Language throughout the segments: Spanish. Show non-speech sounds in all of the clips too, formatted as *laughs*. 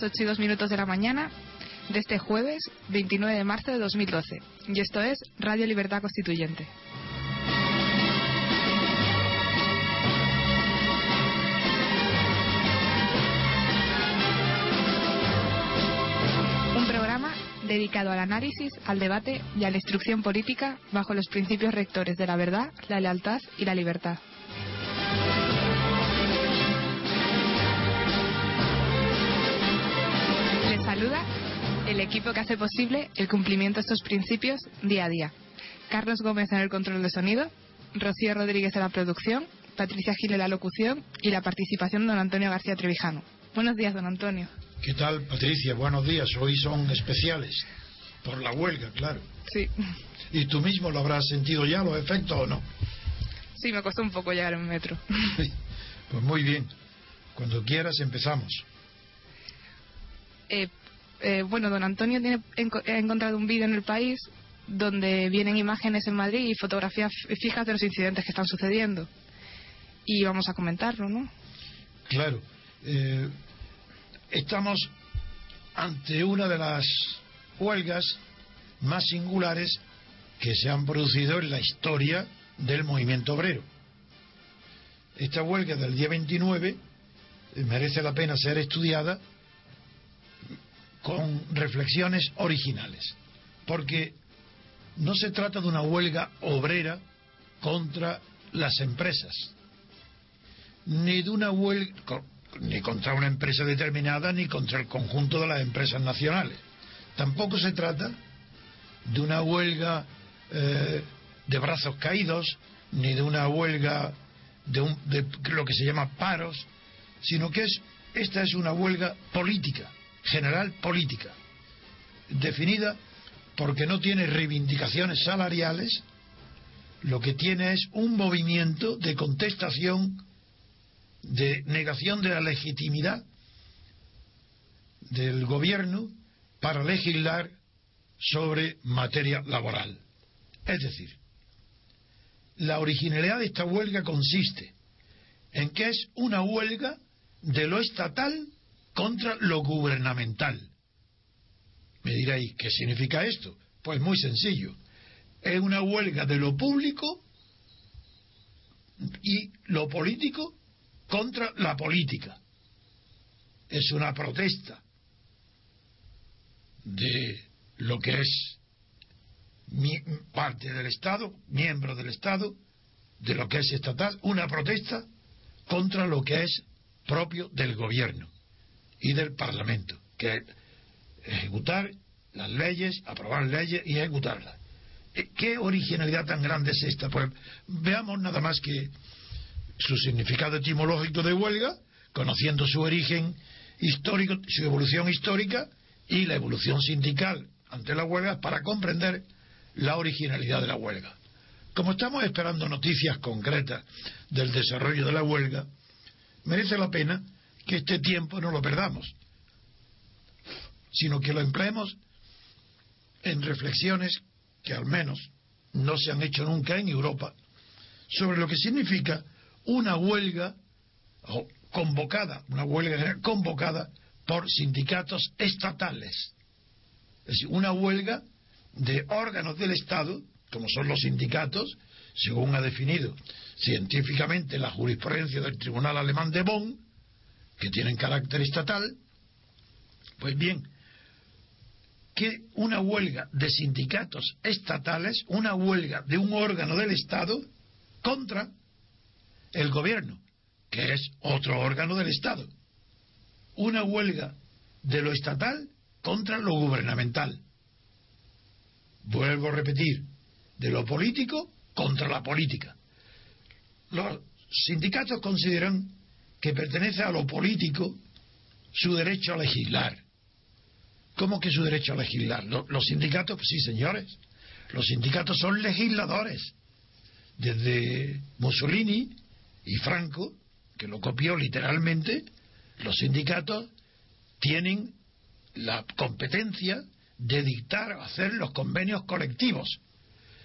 Las 8 y 2 minutos de la mañana de este jueves 29 de marzo de 2012 y esto es Radio Libertad Constituyente. Un programa dedicado al análisis, al debate y a la instrucción política bajo los principios rectores de la verdad, la lealtad y la libertad. El equipo que hace posible el cumplimiento de estos principios día a día. Carlos Gómez en el control de sonido, Rocío Rodríguez en la producción, Patricia Gil en la locución y la participación de don Antonio García Trevijano. Buenos días, don Antonio. ¿Qué tal, Patricia? Buenos días. Hoy son especiales. Por la huelga, claro. Sí, ¿Y tú mismo lo habrás sentido ya, los efectos o no? sí, me costó un poco llegar en metro. Pues muy bien. Cuando quieras empezamos. Eh, eh, bueno, don Antonio tiene, ha encontrado un vídeo en el país donde vienen imágenes en Madrid y fotografías fijas de los incidentes que están sucediendo. Y vamos a comentarlo, ¿no? Claro. eh, estamos ante una de las huelgas más singulares que se han producido en la historia del movimiento obrero. Esta huelga del día 29 eh, merece la pena ser estudiada con reflexiones originales, porque no se trata de una huelga obrera contra las empresas, ni de una huelga ni contra una empresa determinada ni contra el conjunto de las empresas nacionales. Tampoco se trata de una huelga eh, de brazos caídos ni de una huelga de, un- de lo que se llama paros, sino que es esta es una huelga política, general política, definida porque no tiene reivindicaciones salariales, lo que tiene es un movimiento de contestación, de negación de la legitimidad del gobierno para legislar sobre materia laboral. Es decir, la originalidad de esta huelga consiste en que es una huelga de lo estatal contra lo gubernamental. Me diréis, ¿qué significa esto? Pues muy sencillo. Es una huelga de lo público y lo político contra la política. Es una protesta de lo que es parte del Estado, miembro del Estado, de lo que es estatal, una protesta contra lo que es propio del gobierno y del Parlamento, que es ejecutar las leyes, aprobar leyes y ejecutarlas. Eh, ¿Qué originalidad tan grande es esta? Pues veamos nada más que su significado etimológico de huelga, conociendo su origen histórico, su evolución histórica y la evolución sindical ante la huelga para comprender la originalidad de la huelga. Como estamos esperando noticias concretas del desarrollo de la huelga, merece la pena que este tiempo no lo perdamos. sino que lo empleemos en reflexiones que al menos no se han hecho nunca en Europa sobre lo que significa una huelga convocada, una huelga convocada por sindicatos estatales. Es decir, una huelga de órganos del Estado, como son los sindicatos, según ha definido científicamente la jurisprudencia del Tribunal Alemán de Bonn, que tienen carácter estatal, pues bien, que una huelga de sindicatos estatales, una huelga de un órgano del Estado contra el gobierno, que es otro órgano del Estado. Una huelga de lo estatal contra lo gubernamental. Vuelvo a repetir, de lo político contra la política. Los sindicatos consideran que pertenece a lo político su derecho a legislar. ¿Cómo que su derecho a legislar? Los sindicatos, pues sí, señores. Los sindicatos son legisladores. Desde Mussolini y Franco, que lo copió literalmente, los sindicatos tienen la competencia de dictar, hacer los convenios colectivos.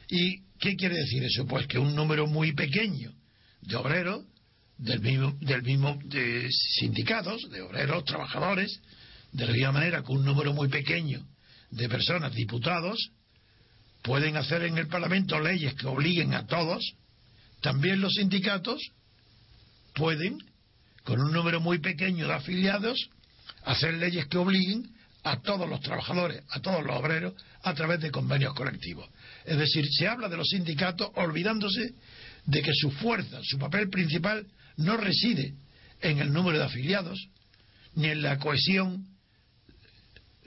¿Y qué quiere decir eso? Pues que un número muy pequeño de obreros, del mismo, del mismo de sindicatos, de obreros, trabajadores, de la misma manera que un número muy pequeño de personas, diputados, pueden hacer en el Parlamento leyes que obliguen a todos, también los sindicatos pueden, con un número muy pequeño de afiliados, hacer leyes que obliguen a todos los trabajadores, a todos los obreros, a través de convenios colectivos. Es decir, se habla de los sindicatos olvidándose de que su fuerza, su papel principal, no reside en el número de afiliados, ni en la cohesión,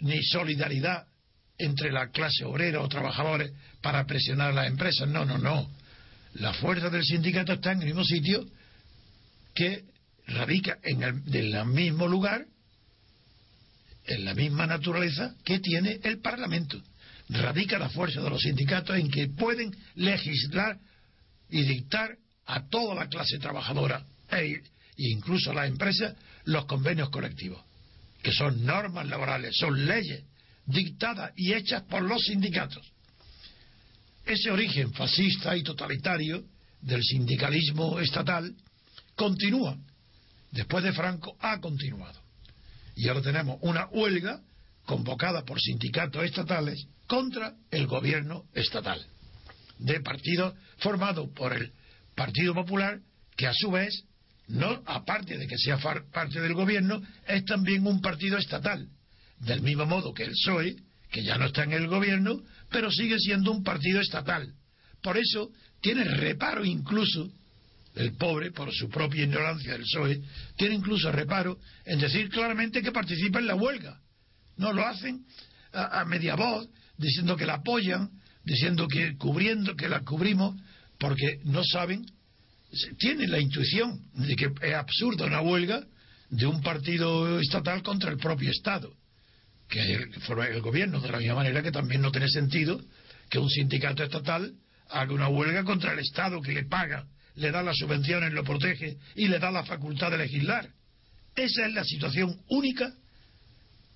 ni solidaridad entre la clase obrera o trabajadores para presionar a las empresas. No, no, no. La fuerza del sindicato está en el mismo sitio que radica en el, mismo lugar, en la misma naturaleza que tiene el Parlamento. Radica la fuerza de los sindicatos en que pueden legislar y dictar a toda la clase trabajadora e incluso a las empresas los convenios colectivos, que son normas laborales, son leyes dictadas y hechas por los sindicatos. Ese origen fascista y totalitario del sindicalismo estatal continúa. Después de Franco ha continuado. Y ahora tenemos una huelga convocada por sindicatos estatales contra el gobierno estatal de partido formado por el Partido Popular, que a su vez, no aparte de que sea parte del gobierno, es también un partido estatal, del mismo modo que el PSOE, que ya no está en el gobierno, pero sigue siendo un partido estatal. Por eso tiene reparo incluso, el pobre, por su propia ignorancia del PSOE, tiene incluso reparo en decir claramente que participa en la huelga. No lo hacen a, a media voz, diciendo que la apoyan, diciendo que cubriendo, que la cubrimos, porque no saben, tienen la intuición de que es absurda una huelga de un partido estatal contra el propio Estado, que el, el gobierno, de la misma manera que también no tiene sentido que un sindicato estatal haga una huelga contra el Estado que le paga, le da las subvenciones, lo protege y le da la facultad de legislar. Esa es la situación única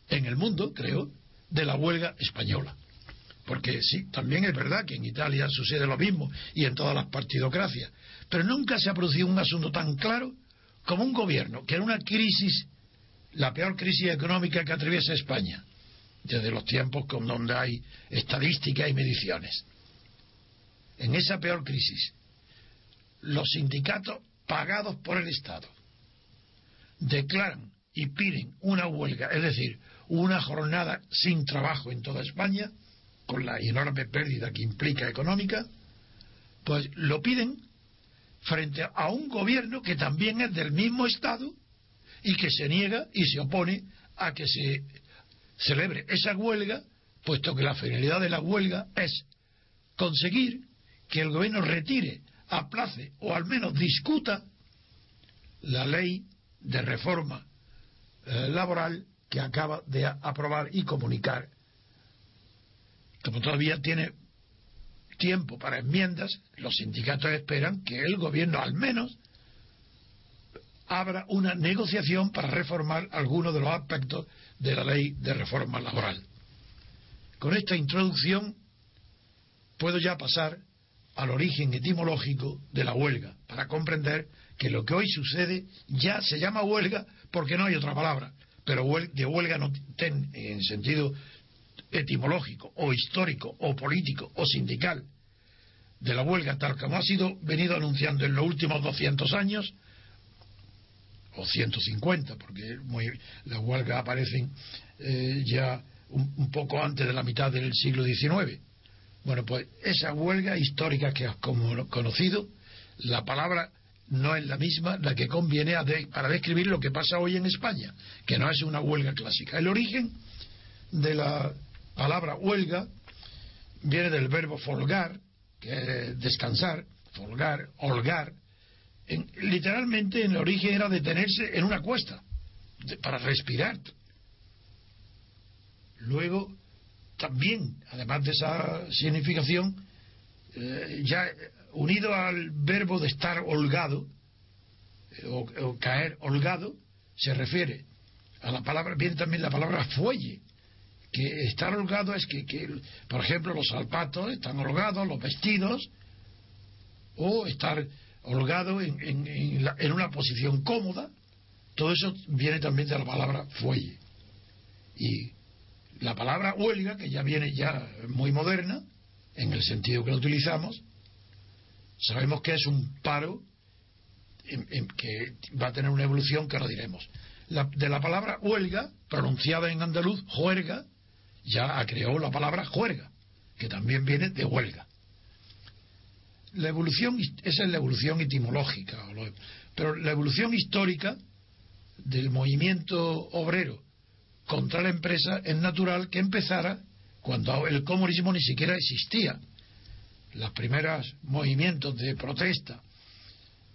en el mundo, creo, de la huelga española. Porque sí, también es verdad que en Italia sucede lo mismo y en todas las partidocracias. Pero nunca se ha producido un asunto tan claro como un gobierno, que era una crisis, la peor crisis económica que atraviesa España, desde los tiempos con donde hay estadística y mediciones. En esa peor crisis, los sindicatos pagados por el Estado declaran y piden una huelga, es decir, una jornada sin trabajo en toda España, con la enorme pérdida que implica económica, pues lo piden frente a un gobierno que también es del mismo Estado y que se niega y se opone a que se celebre esa huelga, puesto que la finalidad de la huelga es conseguir que el gobierno retire, aplace o al menos discuta la ley de reforma eh, laboral que acaba de aprobar y comunicar como todavía tiene tiempo para enmiendas, los sindicatos esperan que el gobierno al menos abra una negociación para reformar algunos de los aspectos de la ley de reforma laboral. Con esta introducción puedo ya pasar al origen etimológico de la huelga, para comprender que lo que hoy sucede ya se llama huelga porque no hay otra palabra, pero de huelga no ten, en sentido etimológico o histórico o político o sindical de la huelga tal como ha sido venido anunciando en los últimos 200 años o 150 porque las huelgas aparecen eh, ya un, un, poco antes de la mitad del siglo XIX bueno pues esa huelga histórica que has conocido la palabra no es la misma la que conviene para describir lo que pasa hoy en España, que no es una huelga clásica. El origen de la palabra huelga viene del verbo folgar, que es descansar, folgar, holgar. literalmente en el origen era detenerse en una cuesta para respirar. Luego, también, además de esa significación, eh, ya unido al verbo de estar holgado eh, o, caer holgado, se refiere a la palabra, viene también la palabra fuelle, que estar holgado es que, por ejemplo, los zapatos están holgados, los vestidos, o estar holgado en, en, una posición cómoda, todo eso viene también de la palabra fuelle. Y la palabra huelga, que ya viene ya muy moderna, en el sentido que lo utilizamos, Sabemos que es un paro que va a tener una evolución que lo diremos. de la palabra huelga, pronunciada en andaluz, juerga, ya creó la palabra juerga, que también viene de huelga. La evolución, esa es la evolución etimológica, pero la evolución histórica del movimiento obrero contra la empresa es natural que empezara cuando el comunismo ni siquiera existía los primeros movimientos de protesta,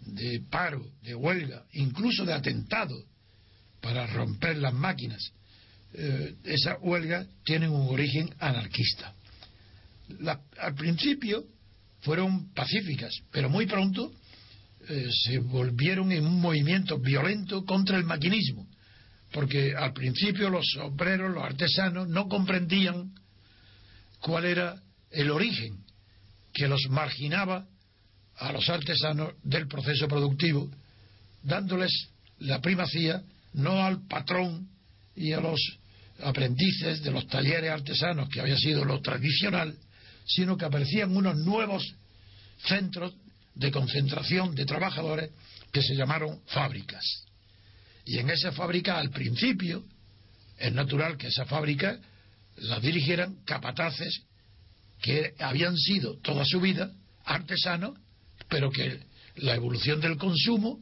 de paro, de huelga, incluso de atentado para romper las máquinas, eh, esa huelga tienen un origen anarquista. al principio fueron pacíficas, pero muy pronto eh, se volvieron en un movimiento violento contra el maquinismo, porque al principio los obreros, los artesanos, no comprendían cuál era el origen que los marginaba a los artesanos del proceso productivo, dándoles la primacía no al patrón y a los aprendices de los talleres artesanos, que había sido lo tradicional, sino que aparecían unos nuevos centros de concentración de trabajadores que se llamaron fábricas. Y en esa fábrica, al principio, es natural que esa fábrica la dirigieran capataces que habían sido toda su vida artesanos, pero que la evolución del consumo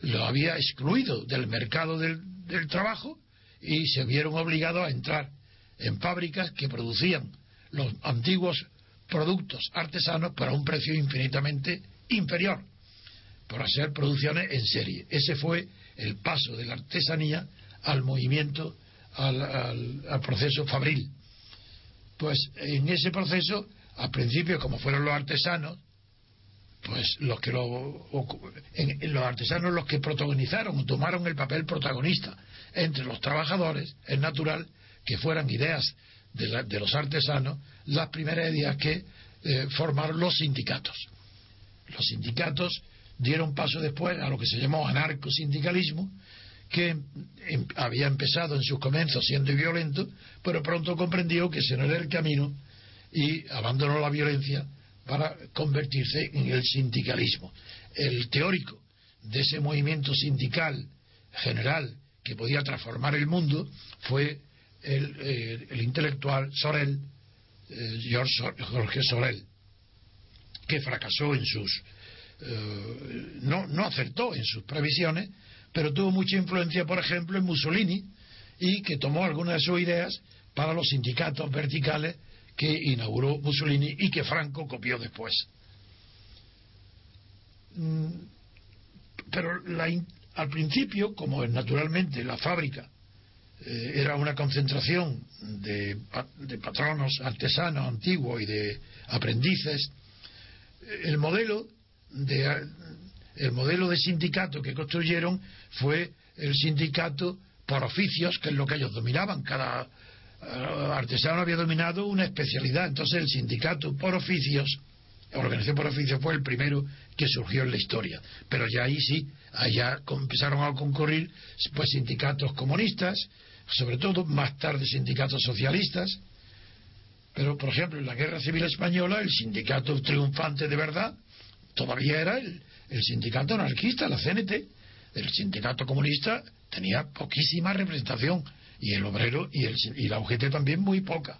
lo había excluido del mercado del, trabajo y se vieron obligados a entrar en fábricas que producían los antiguos productos artesanos pero a un precio infinitamente inferior, por hacer producciones en serie. Ese fue el paso de la artesanía al movimiento, al proceso fabril. Pues en ese proceso, al principio, como fueron los artesanos, pues los que lo, los artesanos los que protagonizaron, tomaron el papel protagonista entre los trabajadores, es natural que fueran ideas de, los artesanos las primeras ideas que eh, formaron los sindicatos. Los sindicatos dieron paso después a lo que se llamó anarcosindicalismo, que em, había empezado en sus comienzos siendo violento, pero pronto comprendió que ese no era el camino y abandonó la violencia para convertirse en el sindicalismo. El teórico de ese movimiento sindical general que podía transformar el mundo fue el, eh, intelectual Sorel, eh, Jorge Sorel, que fracasó en sus. Eh, no, no acertó en sus previsiones pero tuvo mucha influencia, por ejemplo, en Mussolini y que tomó algunas de sus ideas para los sindicatos verticales que inauguró Mussolini y que Franco copió después. Mm, pero al principio, como naturalmente la fábrica eh, era una concentración de, patronos artesanos antiguos y de aprendices, el modelo de, el modelo de sindicato que construyeron fue el sindicato por oficios, que es lo que ellos dominaban. Cada eh, artesano había dominado una especialidad. Entonces el sindicato por oficios, organización por oficios fue el primero que surgió en la historia. Pero ya ahí sí, allá empezaron a concurrir pues sindicatos comunistas, sobre todo más tarde sindicatos socialistas. Pero, por ejemplo, en la Guerra Civil Española, el sindicato triunfante de verdad todavía era el, el sindicato anarquista, la CNT. El sindicato comunista tenía poquísima representación y el obrero y, el, y la UGT también muy poca.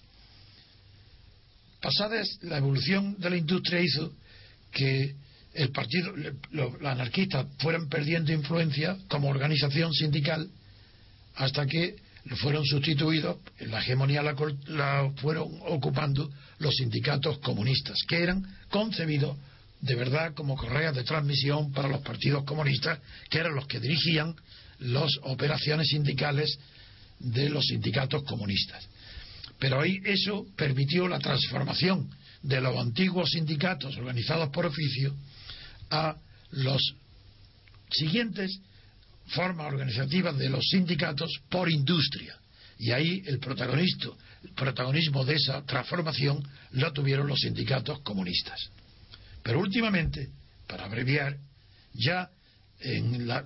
Pasada la evolución de la industria hizo que el partido, los anarquistas fueran perdiendo influencia como organización sindical hasta que fueron sustituidos, la hegemonía la, la fueron ocupando los sindicatos comunistas, que eran concebidos de verdad como correas de transmisión para los partidos comunistas, que eran los que dirigían las operaciones sindicales de los sindicatos comunistas. Pero ahí eso permitió la transformación de los antiguos sindicatos organizados por oficio a los siguientes formas organizativas de los sindicatos por industria. Y ahí el protagonista, protagonismo de esa transformación lo tuvieron los sindicatos comunistas. Pero últimamente, para abreviar, ya en la,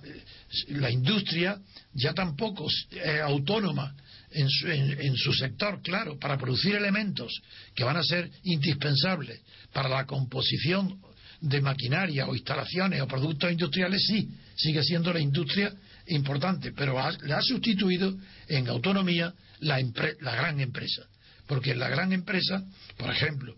la industria ya tampoco es autónoma en su, en su, sector, claro, para producir elementos que van a ser indispensables para la composición de maquinaria o instalaciones o productos industriales, sí, sigue siendo la industria importante, pero ha, le ha sustituido en autonomía la, la gran empresa. Porque la gran empresa, por ejemplo,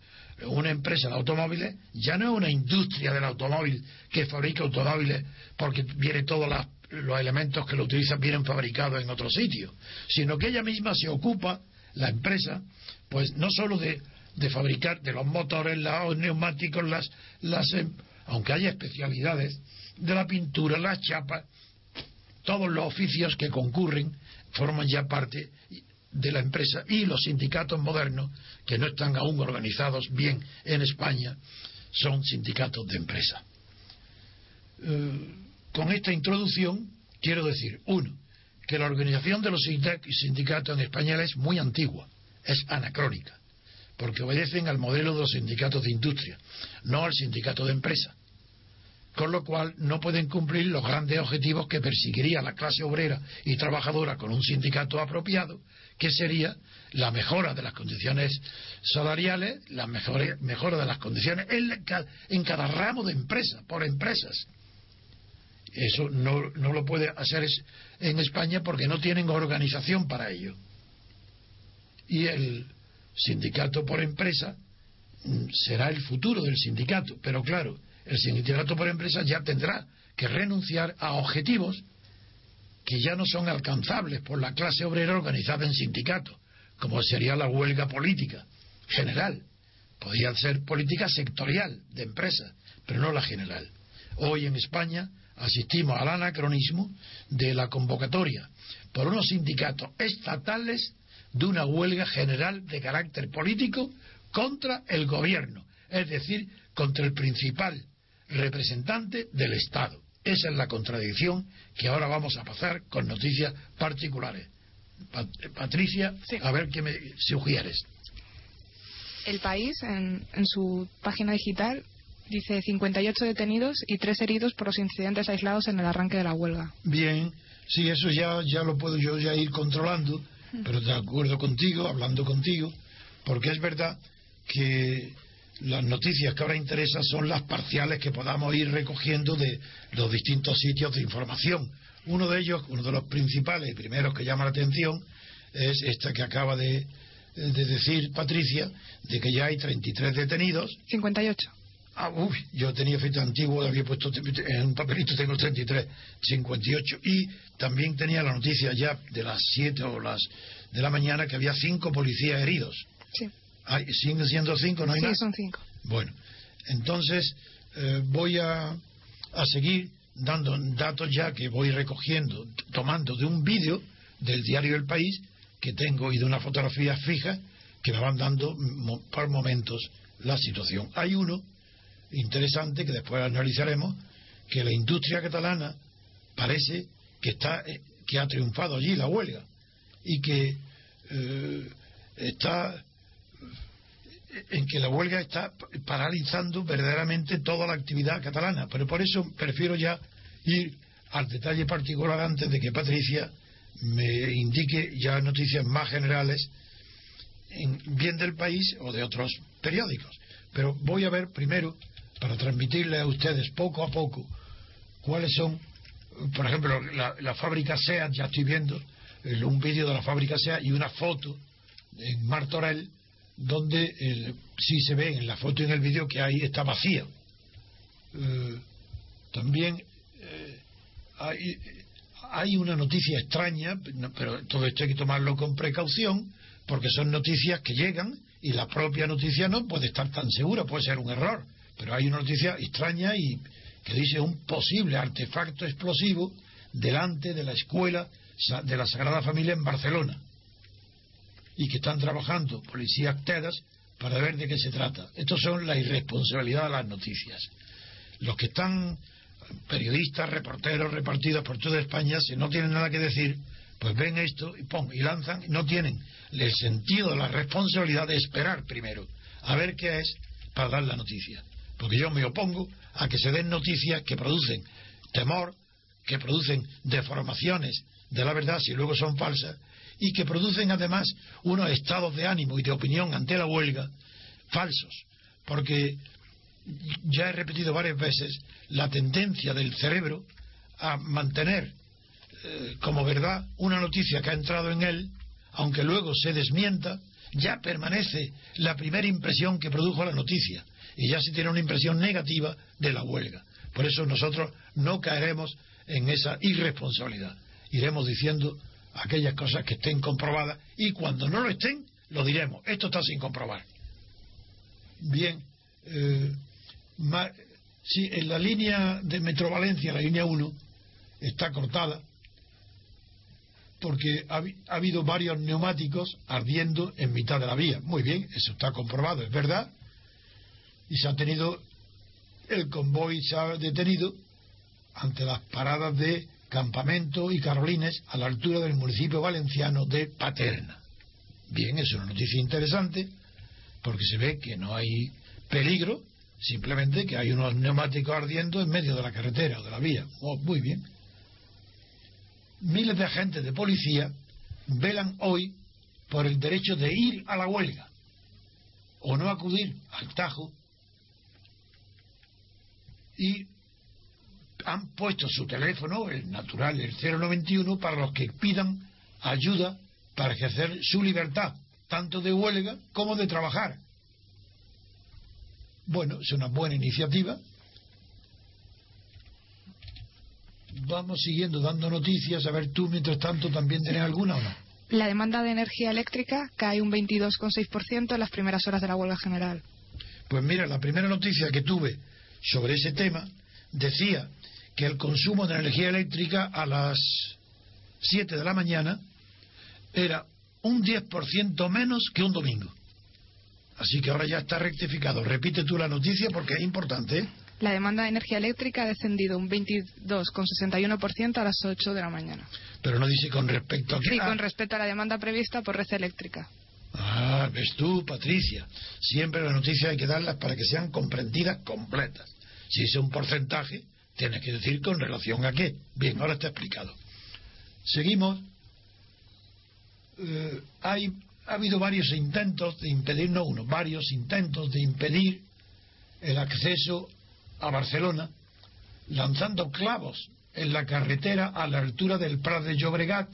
una empresa de automóviles ya no es una industria del automóvil que fabrica automóviles porque viene todos los elementos que lo utilizan vienen fabricados en otro sitio, sino que ella misma se ocupa, la empresa, pues no solo de, de fabricar de los motores, los neumáticos, las, las, em, aunque haya especialidades, de la pintura, las chapas, todos los oficios que concurren forman ya parte de la empresa y los sindicatos modernos, que no están aún organizados bien en España, son sindicatos de empresa. Eh, con esta introducción quiero decir, uno, que la organización de los sindicatos en España es muy antigua, es anacrónica, porque obedecen al modelo de los sindicatos de industria, no al sindicato de empresa con lo cual no pueden cumplir los grandes objetivos que perseguiría la clase obrera y trabajadora con un sindicato apropiado, que sería la mejora de las condiciones salariales, la mejora, de las condiciones en, cada ramo de empresa, por empresas. Eso no lo puede hacer en España porque no tienen organización para ello. Y el sindicato por empresa mm, será el futuro del sindicato, pero claro, el sindicato por empresa ya tendrá que renunciar a objetivos que ya no son alcanzables por la clase obrera organizada en sindicatos, como sería la huelga política general. Podría ser política sectorial de empresas, pero no la general. Hoy en España asistimos al anacronismo de la convocatoria por unos sindicatos estatales de una huelga general de carácter político contra el gobierno, es decir, contra el principal representante del Estado. Esa es la contradicción que ahora vamos a pasar con noticias particulares. Patricia, sí. a ver qué me sugieres. El país, en, en su página digital, dice 58 detenidos y 3 heridos por los incidentes aislados en el arranque de la huelga. Bien, sí, eso ya, ya lo puedo yo ya ir controlando, pero de acuerdo contigo, hablando contigo, porque es verdad que las noticias que ahora interesan son las parciales que podamos ir recogiendo de los distintos sitios de información. Uno de ellos, uno de los principales y primeros que llama la atención, es esta que acaba de, de decir Patricia, de que ya hay 33 detenidos. 58. Ah, uy, yo tenía fecha antiguo, había puesto en un papelito, tengo 33, 58. Y también tenía la noticia ya de las 7 o las de la mañana que había cinco policías heridos. Sí. Hay, ¿Siguen siendo cinco? ¿No hay sí, más? son cinco. Bueno, entonces eh, voy a, a seguir dando datos ya que voy recogiendo, tomando de un vídeo del diario El País que tengo y de una fotografía fija que me van dando por momentos la situación. Hay uno interesante que después analizaremos que la industria catalana parece que está eh, que ha triunfado allí la huelga y que eh, está en que la huelga está paralizando verdaderamente toda la actividad catalana. Pero por eso prefiero ya ir al detalle particular antes de que Patricia me indique ya noticias más generales, en, bien del país o de otros periódicos. Pero voy a ver primero, para transmitirle a ustedes poco a poco, cuáles son, por ejemplo, la, fábrica SEAT, ya estoy viendo un vídeo de la fábrica SEAT y una foto en Martorell donde sí se ve en la foto y en el vídeo que ahí está vacía. Eh, también eh, hay, una noticia extraña, pero todo esto hay que tomarlo con precaución, porque son noticias que llegan y la propia noticia no puede estar tan segura, puede ser un error, pero hay una noticia extraña y que dice un posible artefacto explosivo delante de la escuela de la Sagrada Familia en Barcelona y que están trabajando policías TEDAS para ver de qué se trata. Estos son la irresponsabilidad de las noticias. Los que están periodistas, reporteros repartidos por toda España, si no tienen nada que decir, pues ven esto y pon, y lanzan, no tienen el sentido la responsabilidad de esperar primero a ver qué es para dar la noticia. Porque yo me opongo a que se den noticias que producen temor, que producen deformaciones de la verdad si luego son falsas y que producen además unos estados de ánimo y de opinión ante la huelga falsos, porque ya he repetido varias veces la tendencia del cerebro a mantener eh, como verdad una noticia que ha entrado en él, aunque luego se desmienta, ya permanece la primera impresión que produjo la noticia y ya se tiene una impresión negativa de la huelga. Por eso nosotros no caeremos en esa irresponsabilidad. Iremos diciendo aquellas cosas que estén comprobadas y cuando no lo estén, lo diremos. Esto está sin comprobar. Bien, eh, si en la línea de Metro Valencia, la línea 1, está cortada porque ha, habido varios neumáticos ardiendo en mitad de la vía. Muy bien, eso está comprobado, es verdad. Y se ha tenido, el convoy se ha detenido ante las paradas de Campamento y Carolines a la altura del municipio valenciano de Paterna. Bien, es una noticia interesante porque se ve que no hay peligro, simplemente que hay unos neumáticos ardiendo en medio de la carretera o de la vía. Oh, muy bien. Miles de agentes de policía velan hoy por el derecho de ir a la huelga o no acudir al Tajo y han puesto su teléfono, el natural, el 091, para los que pidan ayuda para ejercer su libertad, tanto de huelga como de trabajar. Bueno, es una buena iniciativa. Vamos siguiendo dando noticias. A ver, tú, mientras tanto, ¿también tienes alguna o no? La demanda de energía eléctrica cae un 22,6% en las primeras horas de la huelga general. Pues mira, la primera noticia que tuve sobre ese tema decía que el consumo de energía eléctrica a las 7 de la mañana era un 10% menos que un domingo. Así que ahora ya está rectificado. Repite tú la noticia porque es importante. ¿eh? La demanda de energía eléctrica ha descendido un 22,61% a las 8 de la mañana. Pero no dice con respecto a qué. Sí, con respecto a la demanda prevista por red eléctrica. Ah, ves tú, Patricia. Siempre las noticias hay que darlas para que sean comprendidas completas. Si es un porcentaje, Tienes que decir con relación a qué. Bien, ahora está explicado. Seguimos. Eh, hay, ha habido varios intentos de impedir, no uno, varios intentos de impedir el acceso a Barcelona, lanzando clavos en la carretera a la altura del Prat de Llobregat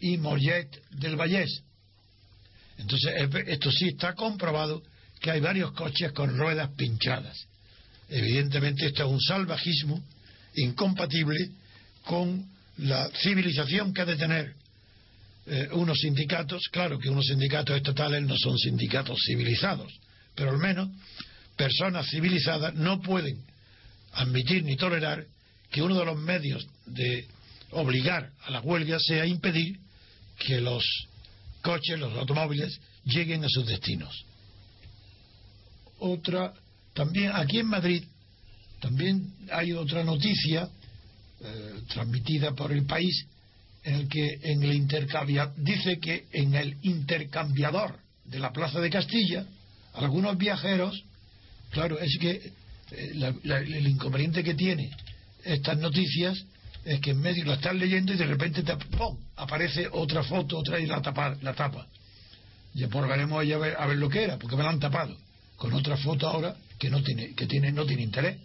y Mollet del Vallés. Entonces, esto sí está comprobado que hay varios coches con ruedas pinchadas. Evidentemente esto es un salvajismo incompatible con la civilización que ha de tener eh, unos sindicatos. Claro que unos sindicatos estatales no son sindicatos civilizados, pero al menos personas civilizadas no pueden admitir ni tolerar que uno de los medios de obligar a la huelga sea impedir que los coches, los automóviles, lleguen a sus destinos. Otra también aquí en Madrid También hay otra noticia eh, transmitida por el país en el que en el dice que en el intercambiador de la Plaza de Castilla, algunos viajeros, claro, es que eh, la- la- el inconveniente que tiene estas noticias es que en medio la estás leyendo y de repente te, ¡pum! aparece otra foto, otra y la tapa. La tapa. Ya por veremos ya a ver, a ver lo que era, porque me la han tapado con otra foto ahora que no tiene, que tiene, no tiene interés.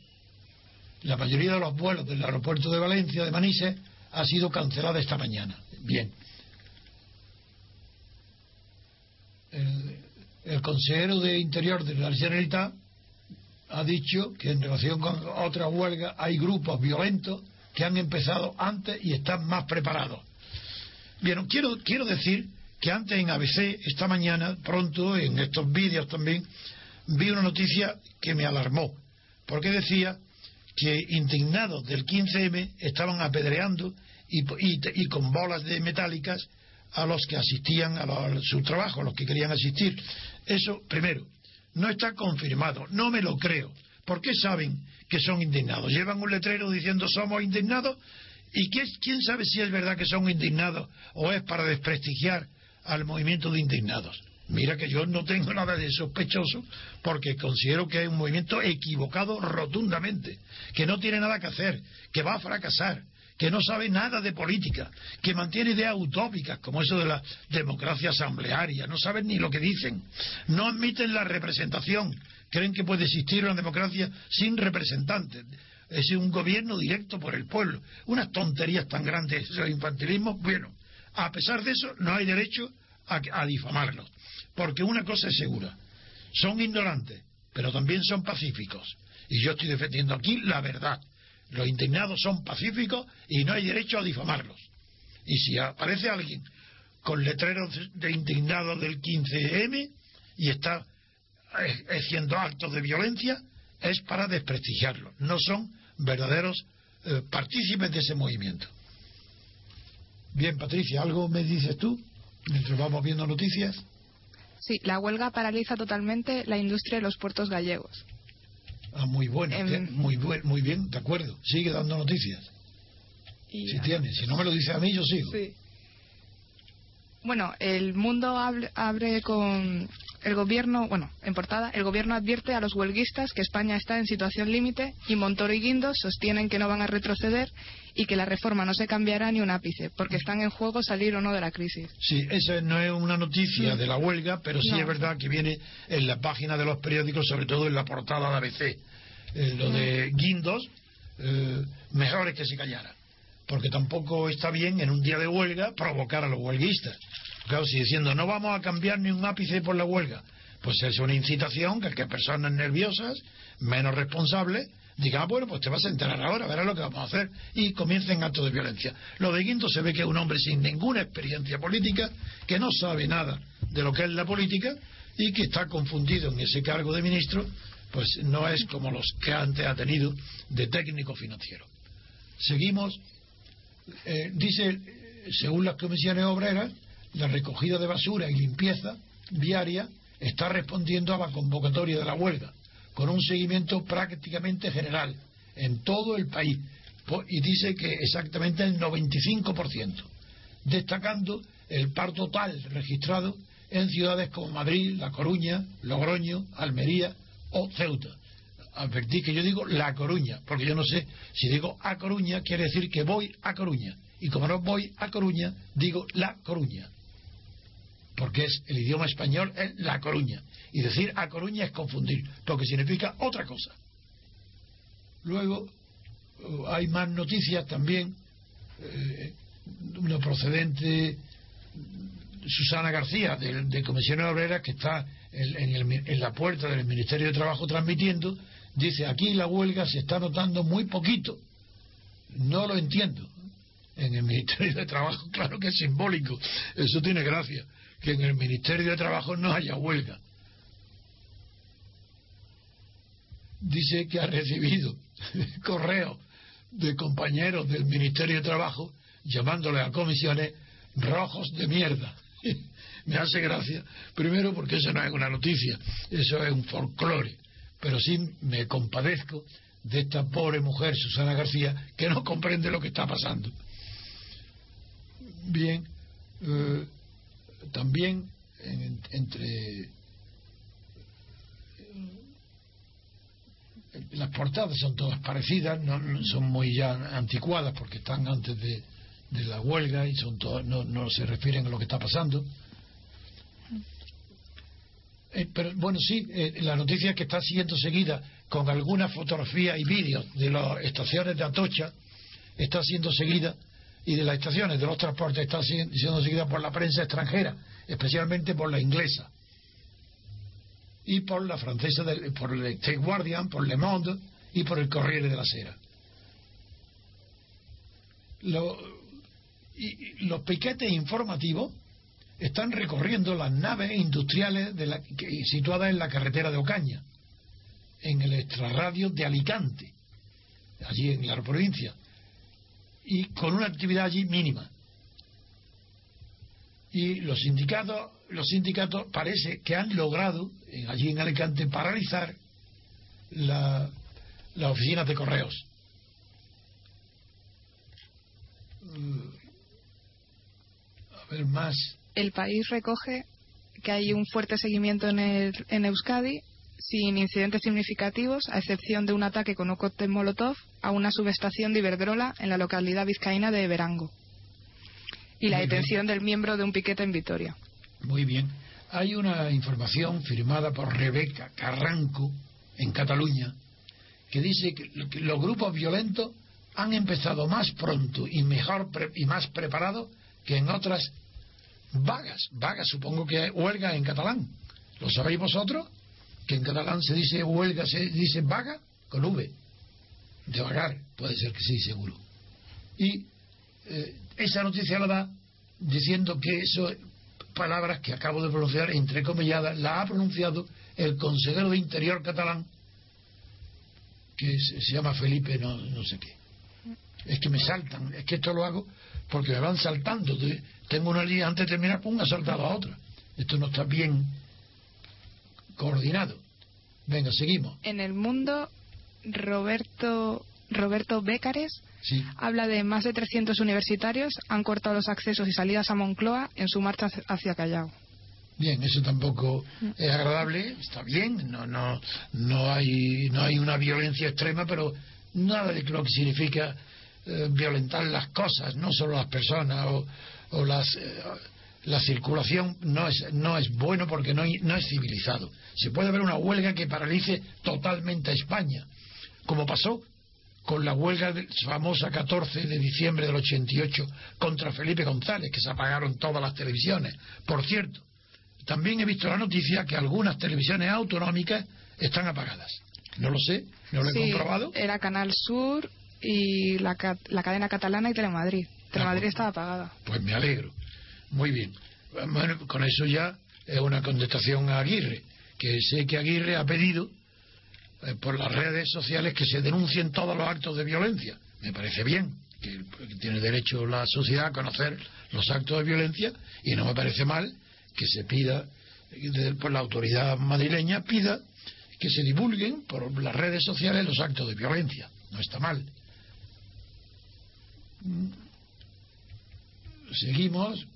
La mayoría de los vuelos del aeropuerto de Valencia, de Manises, ha sido cancelada esta mañana. Bien. El, consejero de Interior de la Generalitat ha dicho que en relación con otra huelga hay grupos violentos que han empezado antes y están más preparados. Bien, quiero, quiero decir que antes en ABC, esta mañana, pronto, en estos vídeos también, vi una noticia que me alarmó, porque decía que indignados del 15M estaban apedreando y, con bolas de metálicas a los que asistían a, su trabajo, a los que querían asistir. Eso, primero, no está confirmado, no me lo creo. ¿Por qué saben que son indignados? Llevan un letrero diciendo somos indignados y quién sabe si es verdad que son indignados o es para desprestigiar al movimiento de indignados. Mira que yo no tengo nada de sospechoso porque considero que es un movimiento equivocado rotundamente, que no tiene nada que hacer, que va a fracasar, que no sabe nada de política, que mantiene ideas utópicas como eso de la democracia asamblearia, no saben ni lo que dicen, no admiten la representación, creen que puede existir una democracia sin representantes, es un gobierno directo por el pueblo, unas tonterías tan grandes, ese infantilismo, bueno, a pesar de eso no hay derecho a, a difamarlos, porque una cosa es segura, son ignorantes, pero también son pacíficos, y yo estoy defendiendo aquí la verdad. Los indignados son pacíficos y no hay derecho a difamarlos. Y si aparece alguien con letreros de indignados del 15M y está eh, haciendo actos de violencia, es para desprestigiarlos. No son verdaderos eh, partícipes de ese movimiento. Bien, Patricia, ¿algo me dices tú? Mientras vamos viendo noticias. Sí, la huelga paraliza totalmente la industria de los puertos gallegos. Ah, muy bueno, Em. que- muy, buen, muy bien, de acuerdo. Sigue dando noticias. Y- Si tienes, si no me lo dice a mí, yo sigo. Sí. Bueno, el mundo hable- abre con el gobierno, bueno, en portada, el gobierno advierte a los huelguistas que España está en situación límite y Montoro y Guindos sostienen que no van a retroceder y que la reforma no se cambiará ni un ápice, porque están en juego salir o no de la crisis. Sí, esa no es una noticia de la huelga, pero sí No. es verdad que viene en la página de los periódicos, sobre todo en la portada de ABC. Eh, lo de Guindos, eh, mejor es que se callara, porque tampoco está bien en un día de huelga provocar a los huelguistas. Claro, si diciendo no vamos a cambiar ni un ápice por la huelga, pues es una incitación que, que personas nerviosas, menos responsables, digan, ah, bueno, pues te vas a enterar ahora, verás lo que vamos a hacer, y comiencen actos de violencia. Lo de Guindos se ve que es un hombre sin ninguna experiencia política, que no sabe nada de lo que es la política y que está confundido en ese cargo de ministro, pues no es como los que antes ha tenido de técnico financiero. Seguimos, eh, dice, según las comisiones obreras, la recogida de basura y limpieza viaria está respondiendo a la convocatoria de la huelga, con un seguimiento prácticamente general en todo el país, y dice que exactamente el 95%, destacando el par total registrado en ciudades como Madrid, La Coruña, Logroño, Almería o Ceuta. Advertí que yo digo La Coruña, porque yo no sé si digo a Coruña quiere decir que voy a Coruña. Y como no voy a Coruña, digo La Coruña. Porque es el idioma español es La Coruña. Y decir a Coruña es confundir, porque significa otra cosa. Luego eh, hay más noticias también, eh, una procedente Susana García de, de Comisiones Obreras que está en, en el- en la puerta del Ministerio de Trabajo transmitiendo, dice aquí la huelga se está notando muy poquito. No lo entiendo. En el Ministerio de Trabajo, *laughs* claro que es simbólico, eso tiene gracia, que en el Ministerio de Trabajo no haya huelga. Dice que ha recibido *laughs* correos de compañeros del Ministerio de Trabajo llamándole a comisiones rojos de mierda. *laughs* Me hace gracia, primero porque eso no es una noticia, eso es un folclore, pero sí me compadezco de esta pobre mujer, Susana García, que no comprende lo que está pasando. Bien, eh, también en- entre las portadas son todas parecidas, no, no- son muy ya anticuadas porque están antes de, de la huelga y son todas, no, no se refieren a lo que está pasando. Eh, pero bueno, sí, eh, la noticia que está siendo seguida con algunas fotografías y vídeos de las estaciones de Atocha está siendo seguida y de las estaciones de los transportes está si- siendo seguida por la prensa extranjera, especialmente por la inglesa y por la francesa, del- por el State Guardian, por Le Monde y por el Corriere de la Sera. Los piquetes informativos están recorriendo las naves industriales de la- que- situadas en la carretera de Ocaña, en el extrarradio de Alicante, allí en la provincia, y con una actividad allí mínima. Y los sindicatos, los sindicatos parece que han logrado allí en Alicante paralizar la- las oficinas de correos. Mm, A ver más. El país recoge que hay un fuerte seguimiento en, el- en Euskadi sin incidentes significativos, a excepción de un ataque con un cóctel Molotov a una subestación de Iberdrola en la localidad vizcaína de Verango. Y la Muy bien. detención del miembro de un piquete en Vitoria. Muy bien. Hay una información firmada por Rebeca Carranco en Cataluña que dice que los grupos violentos han empezado más pronto y mejor pre- y más preparados que en otras vagas. Vagas, supongo que huelga en catalán. ¿Lo sabéis vosotros? Que en catalán se dice huelga, se dice vaga con V. De vagar, puede ser que sí, seguro. Y eh, esa noticia la da diciendo que eso palabras que acabo de pronunciar entrecomilladas la ha pronunciado el consejero de Interior catalán que se, llama Felipe no, no sé qué es que me saltan es que esto lo hago porque me van saltando tengo una línea antes de terminar pum ha saltado a otra esto no está bien coordinado. Venga seguimos. En el mundo, Roberto, Roberto Bécares sí. habla de más de 300 universitarios han cortado los accesos y salidas a Moncloa en su marcha hacia Callao. Bien, eso tampoco es agradable, está bien, no, no, no hay, no hay una violencia extrema, pero nada de lo que significa eh, violentar las cosas, no solo las personas o, o las, eh, la circulación no es, no es bueno porque no, no es civilizado. Se puede haber una huelga que paralice totalmente a España, como pasó con la huelga del- famosa 14 de diciembre del 88 contra Felipe González, que se apagaron todas las televisiones. Por cierto, también he visto la noticia que algunas televisiones autonómicas están apagadas. No lo sé, no lo he comprobado. Era Canal Sur y la, la cadena catalana y Telemadrid. Telemadrid pues- estaba apagada. Pues me alegro. Muy bien. Bueno, con eso ya es una contestación a Aguirre, que sé que Aguirre ha pedido eh, por las redes sociales que se denuncien todos los actos de violencia. Me parece bien, que, tiene derecho la sociedad a conocer los actos de violencia y no me parece mal que se pida, eh, por la autoridad madrileña pida que se divulguen por las redes sociales los actos de violencia. No está mal. Mm. Seguimos.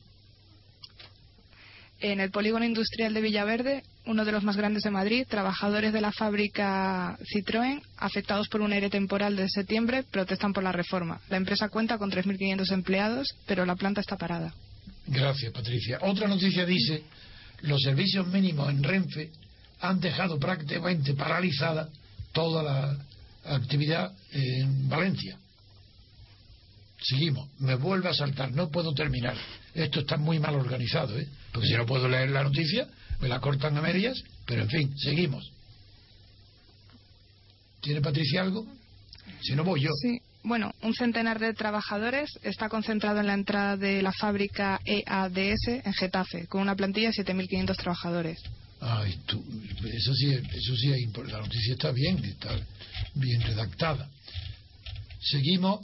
En el polígono industrial de Villaverde, uno de los más grandes de Madrid, trabajadores de la fábrica Citroën, afectados por un aire temporal de septiembre, protestan por la reforma. La empresa cuenta con 3.500 empleados, pero la planta está parada. Gracias, Patricia. Otra noticia dice, los servicios mínimos en Renfe han dejado prácticamente paralizada toda la actividad en Valencia. Seguimos. Me vuelve a saltar. No puedo terminar. Esto está muy mal organizado, ¿eh? Porque si no puedo leer la noticia, me la cortan a medias. Pero en fin, seguimos. ¿Tiene Patricia algo? Si no voy yo. Sí. Bueno, un centenar de trabajadores está concentrado en la entrada de la fábrica EADS en Getafe, con una plantilla de 7.500 trabajadores. Ay, tú, eso sí, eso sí es impor- la noticia está bien, está bien redactada. Seguimos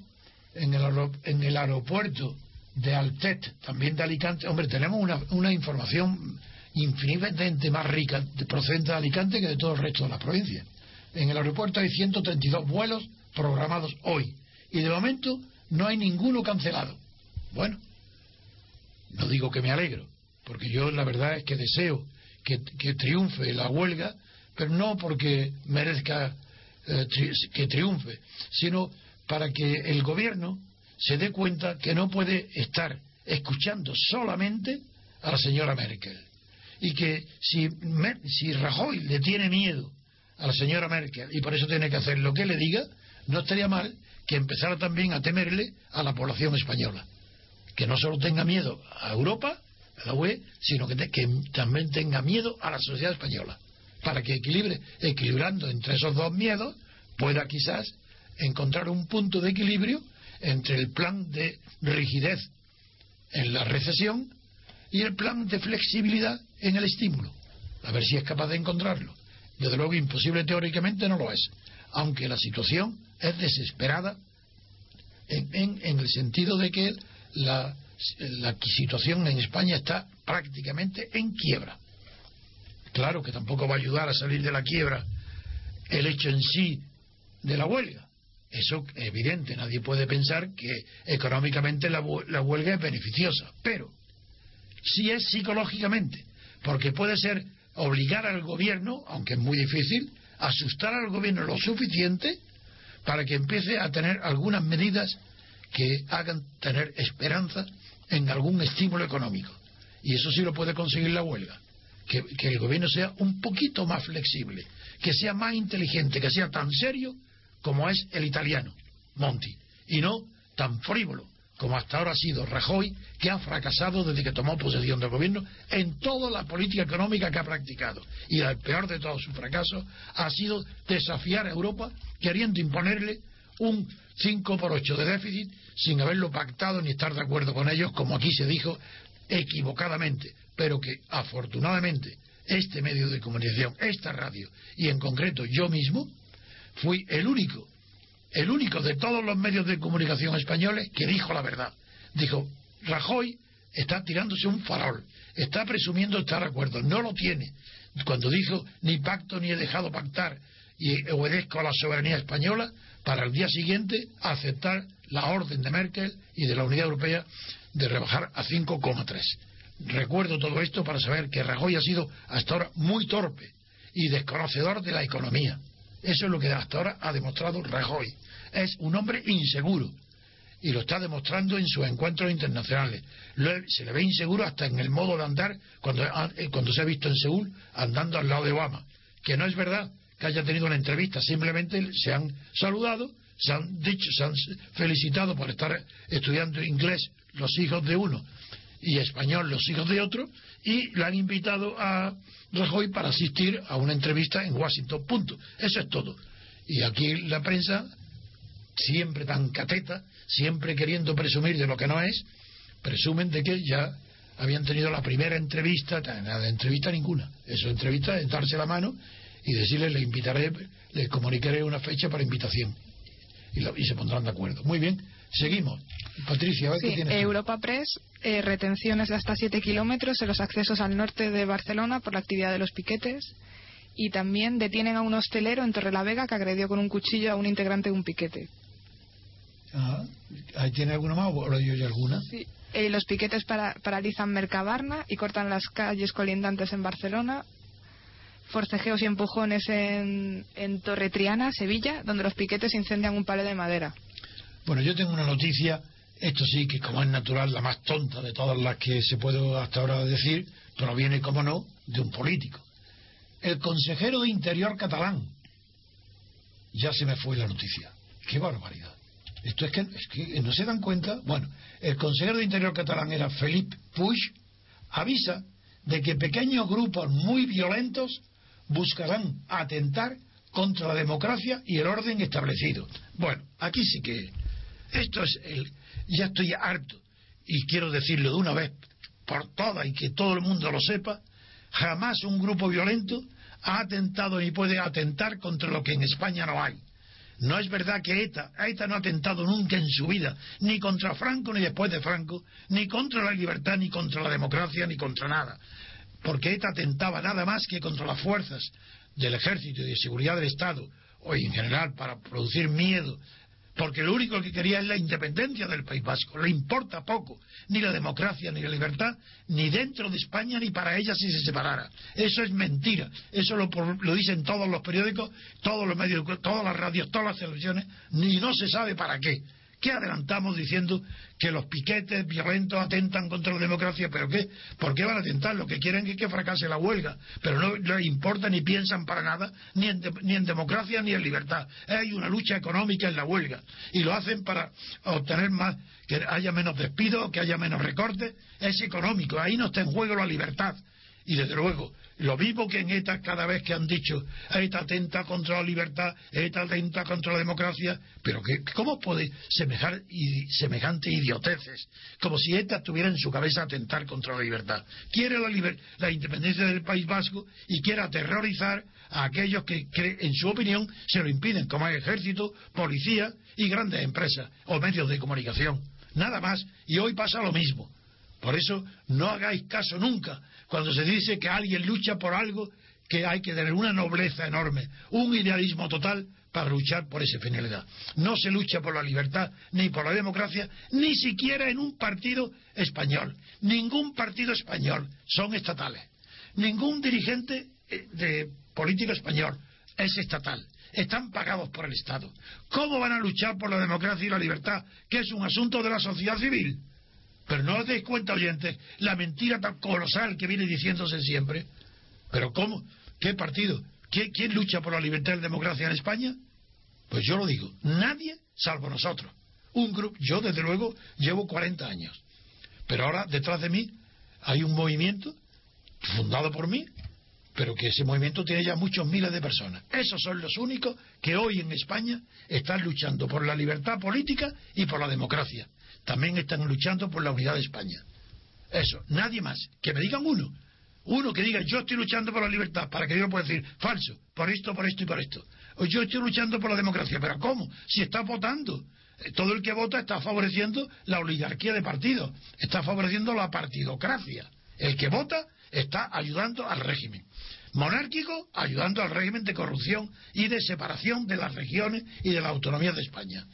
en el, en el aeropuerto de Altet, también de Alicante. Hombre, tenemos una, una información infinitamente más rica de- procedente de Alicante que de todo el resto de las provincias. En el aeropuerto hay 132 vuelos programados hoy y de momento no hay ninguno cancelado. Bueno, no digo que me alegro, porque yo la verdad es que deseo que, que triunfe la huelga, pero no porque merezca eh, que triunfe, sino para que el gobierno se dé cuenta que no puede estar escuchando solamente a la señora Merkel. Y que si, si Rajoy le tiene miedo a la señora Merkel y por eso tiene que hacer lo que le diga, no estaría mal que empezara también a temerle a la población española. Que no solo tenga miedo a Europa, a la UE, sino que también tenga miedo a la sociedad española. Para que equilibre, equilibrando entre esos dos miedos, pueda quizás encontrar un punto de equilibrio entre el plan de rigidez en la recesión y el plan de flexibilidad en el estímulo. A ver si es capaz de encontrarlo. Desde luego, imposible teóricamente no lo es, aunque la situación es desesperada en, el sentido de que la, la situación en España está prácticamente en quiebra. Claro que tampoco va a ayudar a salir de la quiebra el hecho en sí de la huelga. Eso es evidente, nadie puede pensar que económicamente la, la huelga es beneficiosa, pero sí es psicológicamente, porque puede ser obligar al gobierno, aunque es muy difícil, asustar al gobierno lo suficiente para que empiece a tener algunas medidas que hagan tener esperanza en algún estímulo económico. Y eso sí lo puede conseguir la huelga. Que, que el gobierno sea un poquito más flexible, que sea más inteligente, que sea tan serio como es el italiano, Monti, y no tan frívolo como hasta ahora ha sido Rajoy, que ha fracasado desde que tomó posesión del gobierno en toda la política económica que ha practicado. Y el peor de todos sus fracasos ha sido desafiar a Europa queriendo imponerle un 5 por 8 de déficit sin haberlo pactado ni estar de acuerdo con ellos, como aquí se dijo equivocadamente, pero que afortunadamente este medio de comunicación, esta radio y en concreto yo mismo, fui el único, el único de todos los medios de comunicación españoles que dijo la verdad. Dijo, Rajoy está tirándose un farol, está presumiendo estar de acuerdo, no lo tiene. Cuando dijo, ni pacto ni he dejado pactar y obedezco a la soberanía española, para el día siguiente aceptar la orden de Merkel y de la Unidad Europea de rebajar a 5,3. Recuerdo todo esto para saber que Rajoy ha sido hasta ahora muy torpe y desconocedor de la economía. Eso es lo que hasta ahora ha demostrado Rajoy. Es un hombre inseguro y lo está demostrando en sus encuentros internacionales. Se le ve inseguro hasta en el modo de andar cuando, eh, cuando se ha visto en Seúl andando al lado de Obama. Que no es verdad que haya tenido una entrevista, simplemente se han saludado, se han dicho, se han felicitado por estar estudiando inglés los hijos de uno y español los hijos de otro y le han invitado a Rajoy para asistir a una entrevista en Washington. Punto. Eso es todo. Y aquí la prensa, siempre tan cateta, siempre queriendo presumir de lo que no es, presumen de que ya habían tenido la primera entrevista, nada de entrevista ninguna. Eso entrevista es darse la mano y decirle le invitaré, le comunicaré una fecha para invitación. Y, lo- y se pondrán de acuerdo. Muy bien, seguimos. Patricia, Sí, qué tienes. Europa Press, eh, retenciones de hasta 7 kilómetros en los accesos al norte de Barcelona por la actividad de los piquetes. Y también detienen a un hostelero en Torrelavega que agredió con un cuchillo a un integrante de un piquete. Ah, ¿Ahí tiene alguna más o yo alguna? Sí. Eh, los piquetes para- paralizan Mercabarna y cortan las calles colindantes en Barcelona. Forcejeos y empujones en, en Torre Triana, Sevilla, donde los piquetes incendian un palo de madera. Bueno, yo tengo una noticia, esto sí que como es natural, la más tonta de todas las que se puede hasta ahora decir, proviene, como no, de un político. El consejero de Interior catalán. Ya se me fue la noticia. ¡Qué barbaridad! Esto es que, es que no se dan cuenta. Bueno, el consejero de Interior catalán era Felip Puig, avisa de que pequeños grupos muy violentos buscarán atentar contra la democracia y el orden establecido. Bueno, aquí sí que esto es el ya estoy harto y quiero decirlo de una vez por todas y que todo el mundo lo sepa, jamás un grupo violento ha atentado ni puede atentar contra lo que en España no hay. No es verdad que ETA, ETA no ha atentado nunca en su vida, ni contra Franco ni después de Franco, ni contra la libertad, ni contra la democracia, ni contra nada. Porque ETA atentaba nada más que contra las fuerzas del ejército y de seguridad del Estado, o en general para producir miedo, porque lo único que quería es la independencia del País Vasco. Le importa poco ni la democracia ni la libertad, ni dentro de España ni para ella si se separara. Eso es mentira. Eso lo, lo dicen todos los periódicos, todos los medios, todas las radios, todas las televisiones, ni no se sabe para qué. ¿Qué adelantamos diciendo que los piquetes violentos atentan contra la democracia? ¿Pero qué? ¿Por qué van a atentar? Lo que quieren es que fracase la huelga. Pero no les importa ni piensan para nada, ni en, ni en democracia ni en libertad. Hay una lucha económica en la huelga. Y lo hacen para obtener más, que haya menos despidos, que haya menos recortes. Es económico. Ahí no está en juego la libertad. Y desde luego, lo mismo que en ETA cada vez que han dicho ETA atenta contra la libertad, ETA atenta contra la democracia, pero que, ¿cómo puede semejar semejante idioteces? Como si ETA tuviera en su cabeza atentar contra la libertad. Quiere la, la independencia del País Vasco y quiere aterrorizar a aquellos que, en su opinión, se lo impiden, como el ejército, policía y grandes empresas o medios de comunicación. Nada más. Y hoy pasa lo mismo. Por eso no hagáis caso nunca cuando se dice que alguien lucha por algo que hay que tener una nobleza enorme, un idealismo total para luchar por esa finalidad. No se lucha por la libertad ni por la democracia, ni siquiera en un partido español. Ningún partido español son estatales. Ningún dirigente eh, de político español es estatal. Están pagados por el Estado. ¿Cómo van a luchar por la democracia y la libertad, que es un asunto de la sociedad civil? Pero no os deis cuenta, oyentes, la mentira tan colosal que viene diciéndose siempre. ¿Pero cómo? ¿Qué partido? ¿Quién, lucha por la libertad y la democracia en España? Pues yo lo digo, nadie salvo nosotros. Un grupo, yo desde luego llevo 40 años. Pero ahora detrás de mí hay un movimiento fundado por mí, pero que ese movimiento tiene ya muchos miles de personas. Esos son los únicos que hoy en España están luchando por la libertad política y por la democracia también están luchando por la unidad de España. Eso, nadie más. Que me digan uno. Uno que diga, yo estoy luchando por la libertad, para que yo pueda decir, falso, por esto, por esto y por esto. O yo estoy luchando por la democracia, pero ¿cómo? Si está votando. Eh, todo el que vota está favoreciendo la oligarquía de partidos, está favoreciendo la partidocracia. El que vota está ayudando al régimen monárquico, ayudando al régimen de corrupción y de separación de las regiones y de la autonomía de España.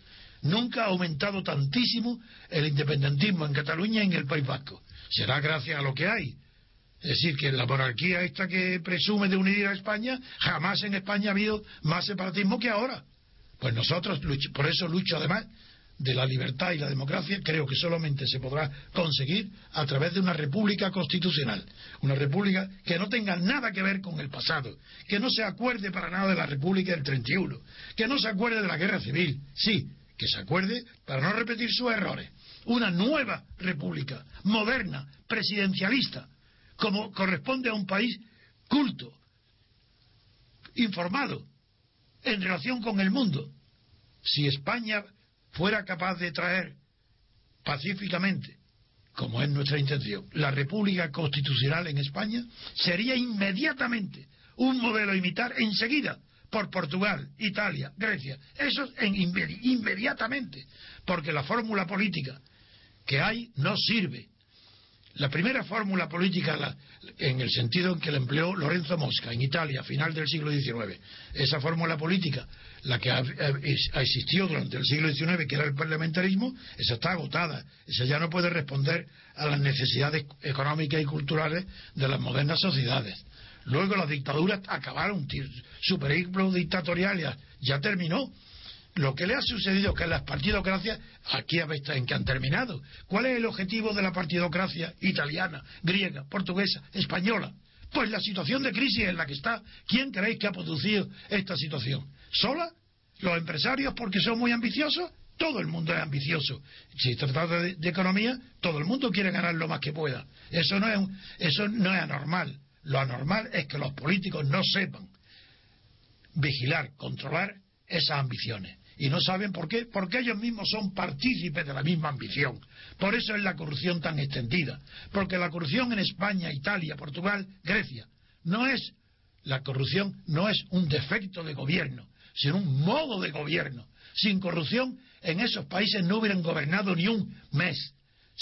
Nunca ha aumentado tantísimo el independentismo en Cataluña y en el País Vasco. Será gracias a lo que hay. Es decir, que la monarquía esta que presume de unir a España, jamás en España ha habido más separatismo que ahora. Pues nosotros, por eso lucho además de la libertad y la democracia, creo que solamente se podrá conseguir a través de una república constitucional. Una república que no tenga nada que ver con el pasado, que no se acuerde para nada de la república del 31, que no se acuerde de la guerra civil, sí, que se acuerde para no repetir sus errores. Una nueva república, moderna, presidencialista, como corresponde a un país culto, informado, en relación con el mundo. Si España fuera capaz de traer pacíficamente, como es nuestra intención, la República Constitucional en España, sería inmediatamente un modelo a imitar enseguida por Portugal, Italia, Grecia. Eso en inmediatamente, porque la fórmula política que hay no sirve. La primera fórmula política, en el sentido en que la empleó Lorenzo Mosca en Italia a final del siglo XIX, esa fórmula política, la que existió durante el siglo XIX, que era el parlamentarismo, esa está agotada. Esa ya no puede responder a las necesidades económicas y culturales de las modernas sociedades. Luego las dictaduras acabaron, su periplo dictatorial ya, terminó. Lo que le ha sucedido que las partidocracias, aquí en que han terminado. ¿Cuál es el objetivo de la partidocracia italiana, griega, portuguesa, española? Pues la situación de crisis en la que está. ¿Quién creéis que ha producido esta situación? ¿Sola? ¿Los empresarios porque son muy ambiciosos? Todo el mundo es ambicioso. Si se trata de, economía, todo el mundo quiere ganar lo más que pueda. Eso no es, eso no es anormal. Lo anormal es que los políticos no sepan vigilar, controlar esas ambiciones. Y no saben por qué, porque ellos mismos son partícipes de la misma ambición. Por eso es la corrupción tan extendida. Porque la corrupción en España, Italia, Portugal, Grecia, no es, la corrupción no es un defecto de gobierno, sino un modo de gobierno. Sin corrupción, en esos países no hubieran gobernado ni un mes.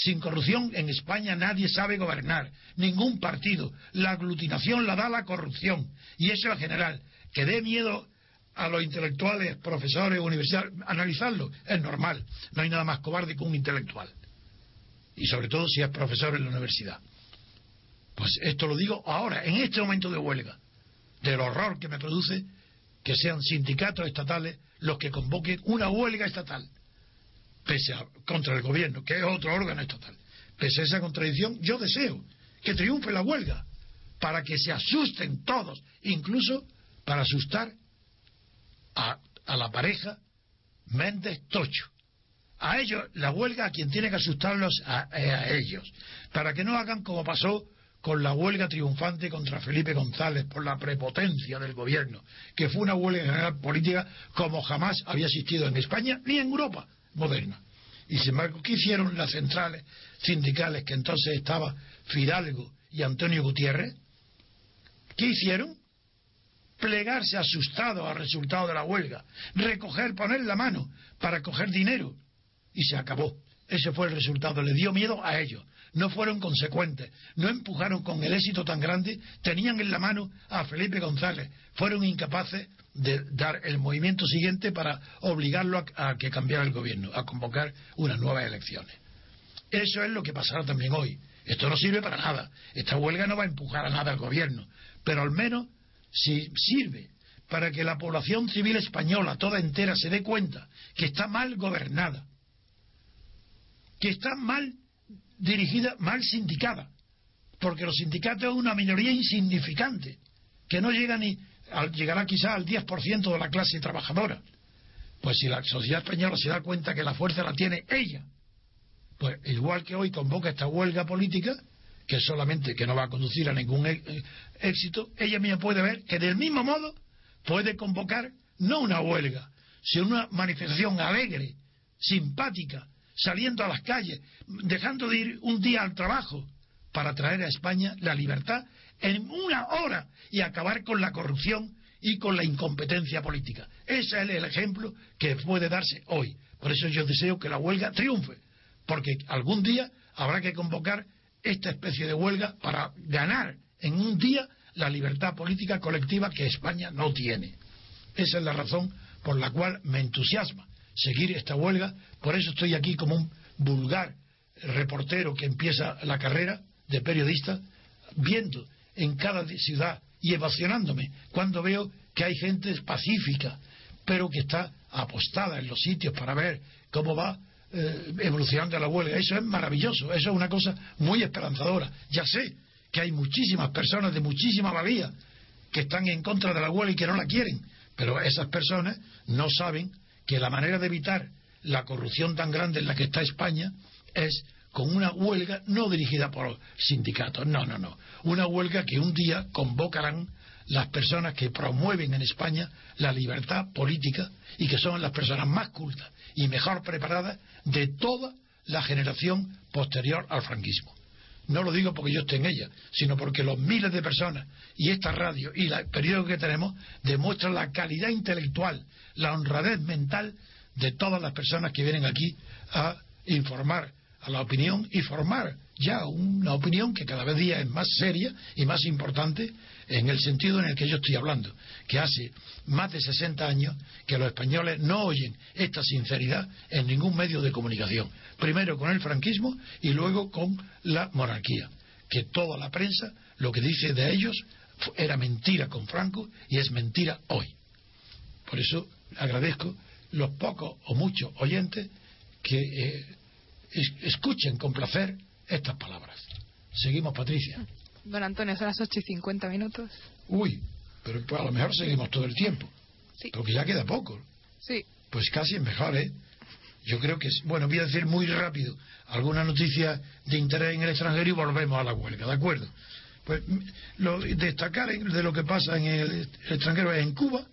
Sin corrupción en España nadie sabe gobernar, ningún partido. La aglutinación la da la corrupción. Y eso es general. Que dé miedo a los intelectuales, profesores, universidades, analizarlo, es normal. No hay nada más cobarde que un intelectual. Y sobre todo si es profesor en la universidad. Pues esto lo digo ahora, en este momento de huelga, del horror que me produce que sean sindicatos estatales los que convoquen una huelga estatal, pese a, contra el gobierno, que es otro órgano estatal. Pese a esa contradicción, yo deseo que triunfe la huelga, para que se asusten todos, incluso para asustar a, la pareja Méndez Tocho. A ellos, la huelga, a quien tiene que asustarlos a, a ellos, para que no hagan como pasó con la huelga triunfante contra Felipe González por la prepotencia del gobierno, que fue una huelga general política como jamás había existido en España ni en Europa moderna. Y sin embargo, ¿qué hicieron las centrales sindicales que entonces estaba Fidalgo y Antonio Gutiérrez? ¿Qué hicieron? Plegarse asustados al resultado de la huelga, recoger, poner la mano para coger dinero. Y se acabó. Ese fue el resultado. Le dio miedo a ellos. No fueron consecuentes. No empujaron con el éxito tan grande. Tenían en la mano a Felipe González. Fueron incapaces de dar el movimiento siguiente para obligarlo a, que cambiara el gobierno, a convocar unas nuevas elecciones. Eso es lo que pasará también hoy. Esto no sirve para nada. Esta huelga no va a empujar a nada al gobierno. Pero al menos si sirve para que la población civil española toda entera se dé cuenta que está mal gobernada, que está mal dirigida, mal sindicada, porque los sindicatos es una minoría insignificante, que no llega ni, llegará quizá al 10% de la clase trabajadora. Pues si la sociedad española se da cuenta que la fuerza la tiene ella, pues igual que hoy convoca esta huelga política, que solamente que no va a conducir a ningún éxito, ella misma puede ver que del mismo modo puede convocar no una huelga, sino una manifestación alegre, simpática, saliendo a las calles, dejando de ir un día al trabajo para traer a España la libertad en una hora y acabar con la corrupción y con la incompetencia política. Ese es el ejemplo que puede darse hoy. Por eso yo deseo que la huelga triunfe, porque algún día habrá que convocar esta especie de huelga para ganar en un día la libertad política colectiva que España no tiene. Esa es la razón por la cual me entusiasma seguir esta huelga. Por eso estoy aquí como un vulgar reportero que empieza la carrera de periodista, viendo en cada ciudad y emocionándome cuando veo que hay gente pacífica, pero que está apostada en los sitios para ver cómo va eh, evolucionando la huelga. Eso es maravilloso, eso es una cosa muy esperanzadora. Ya sé que hay muchísimas personas de muchísima valía que están en contra de la huelga y que no la quieren, pero esas personas no saben que la manera de evitar la corrupción tan grande en la que está España es con una huelga no dirigida por sindicatos, no, no, no, una huelga que un día convocarán las personas que promueven en España la libertad política y que son las personas más cultas y mejor preparadas de toda la generación posterior al franquismo. No lo digo porque yo esté en ella, sino porque los miles de personas y esta radio y el periódico que tenemos demuestran la calidad intelectual, la honradez mental de todas las personas que vienen aquí a informar a la opinión y formar ya una opinión que cada vez día es más seria y más importante en el sentido en el que yo estoy hablando, que hace más de 60 años que los españoles no oyen esta sinceridad en ningún medio de comunicación. Primero con el franquismo y luego con la monarquía. Que toda la prensa lo que dice de ellos era mentira con Franco y es mentira hoy. Por eso agradezco los pocos o muchos oyentes que eh, escuchen con placer estas palabras. Seguimos, Patricia. Don Antonio, son las 8 y 50 minutos. Uy, pero pues a lo mejor seguimos todo el tiempo. Sí. Porque ya queda poco. Sí. Pues casi es mejor, ¿eh? Yo creo que, es- bueno, voy a decir muy rápido alguna noticia de interés en el extranjero y volvemos a la huelga, ¿de acuerdo? Pues lo, destacar de lo que pasa en el, el extranjero es en Cuba,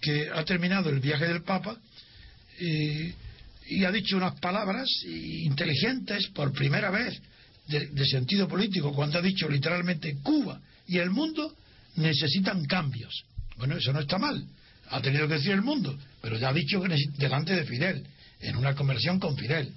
que ha terminado el viaje del Papa y, y ha dicho unas palabras inteligentes por primera vez de, sentido político, cuando ha dicho literalmente Cuba y el mundo necesitan cambios. Bueno, eso no está mal. Ha tenido que decir el mundo, pero ya ha dicho que delante de Fidel, en una conversión con Fidel.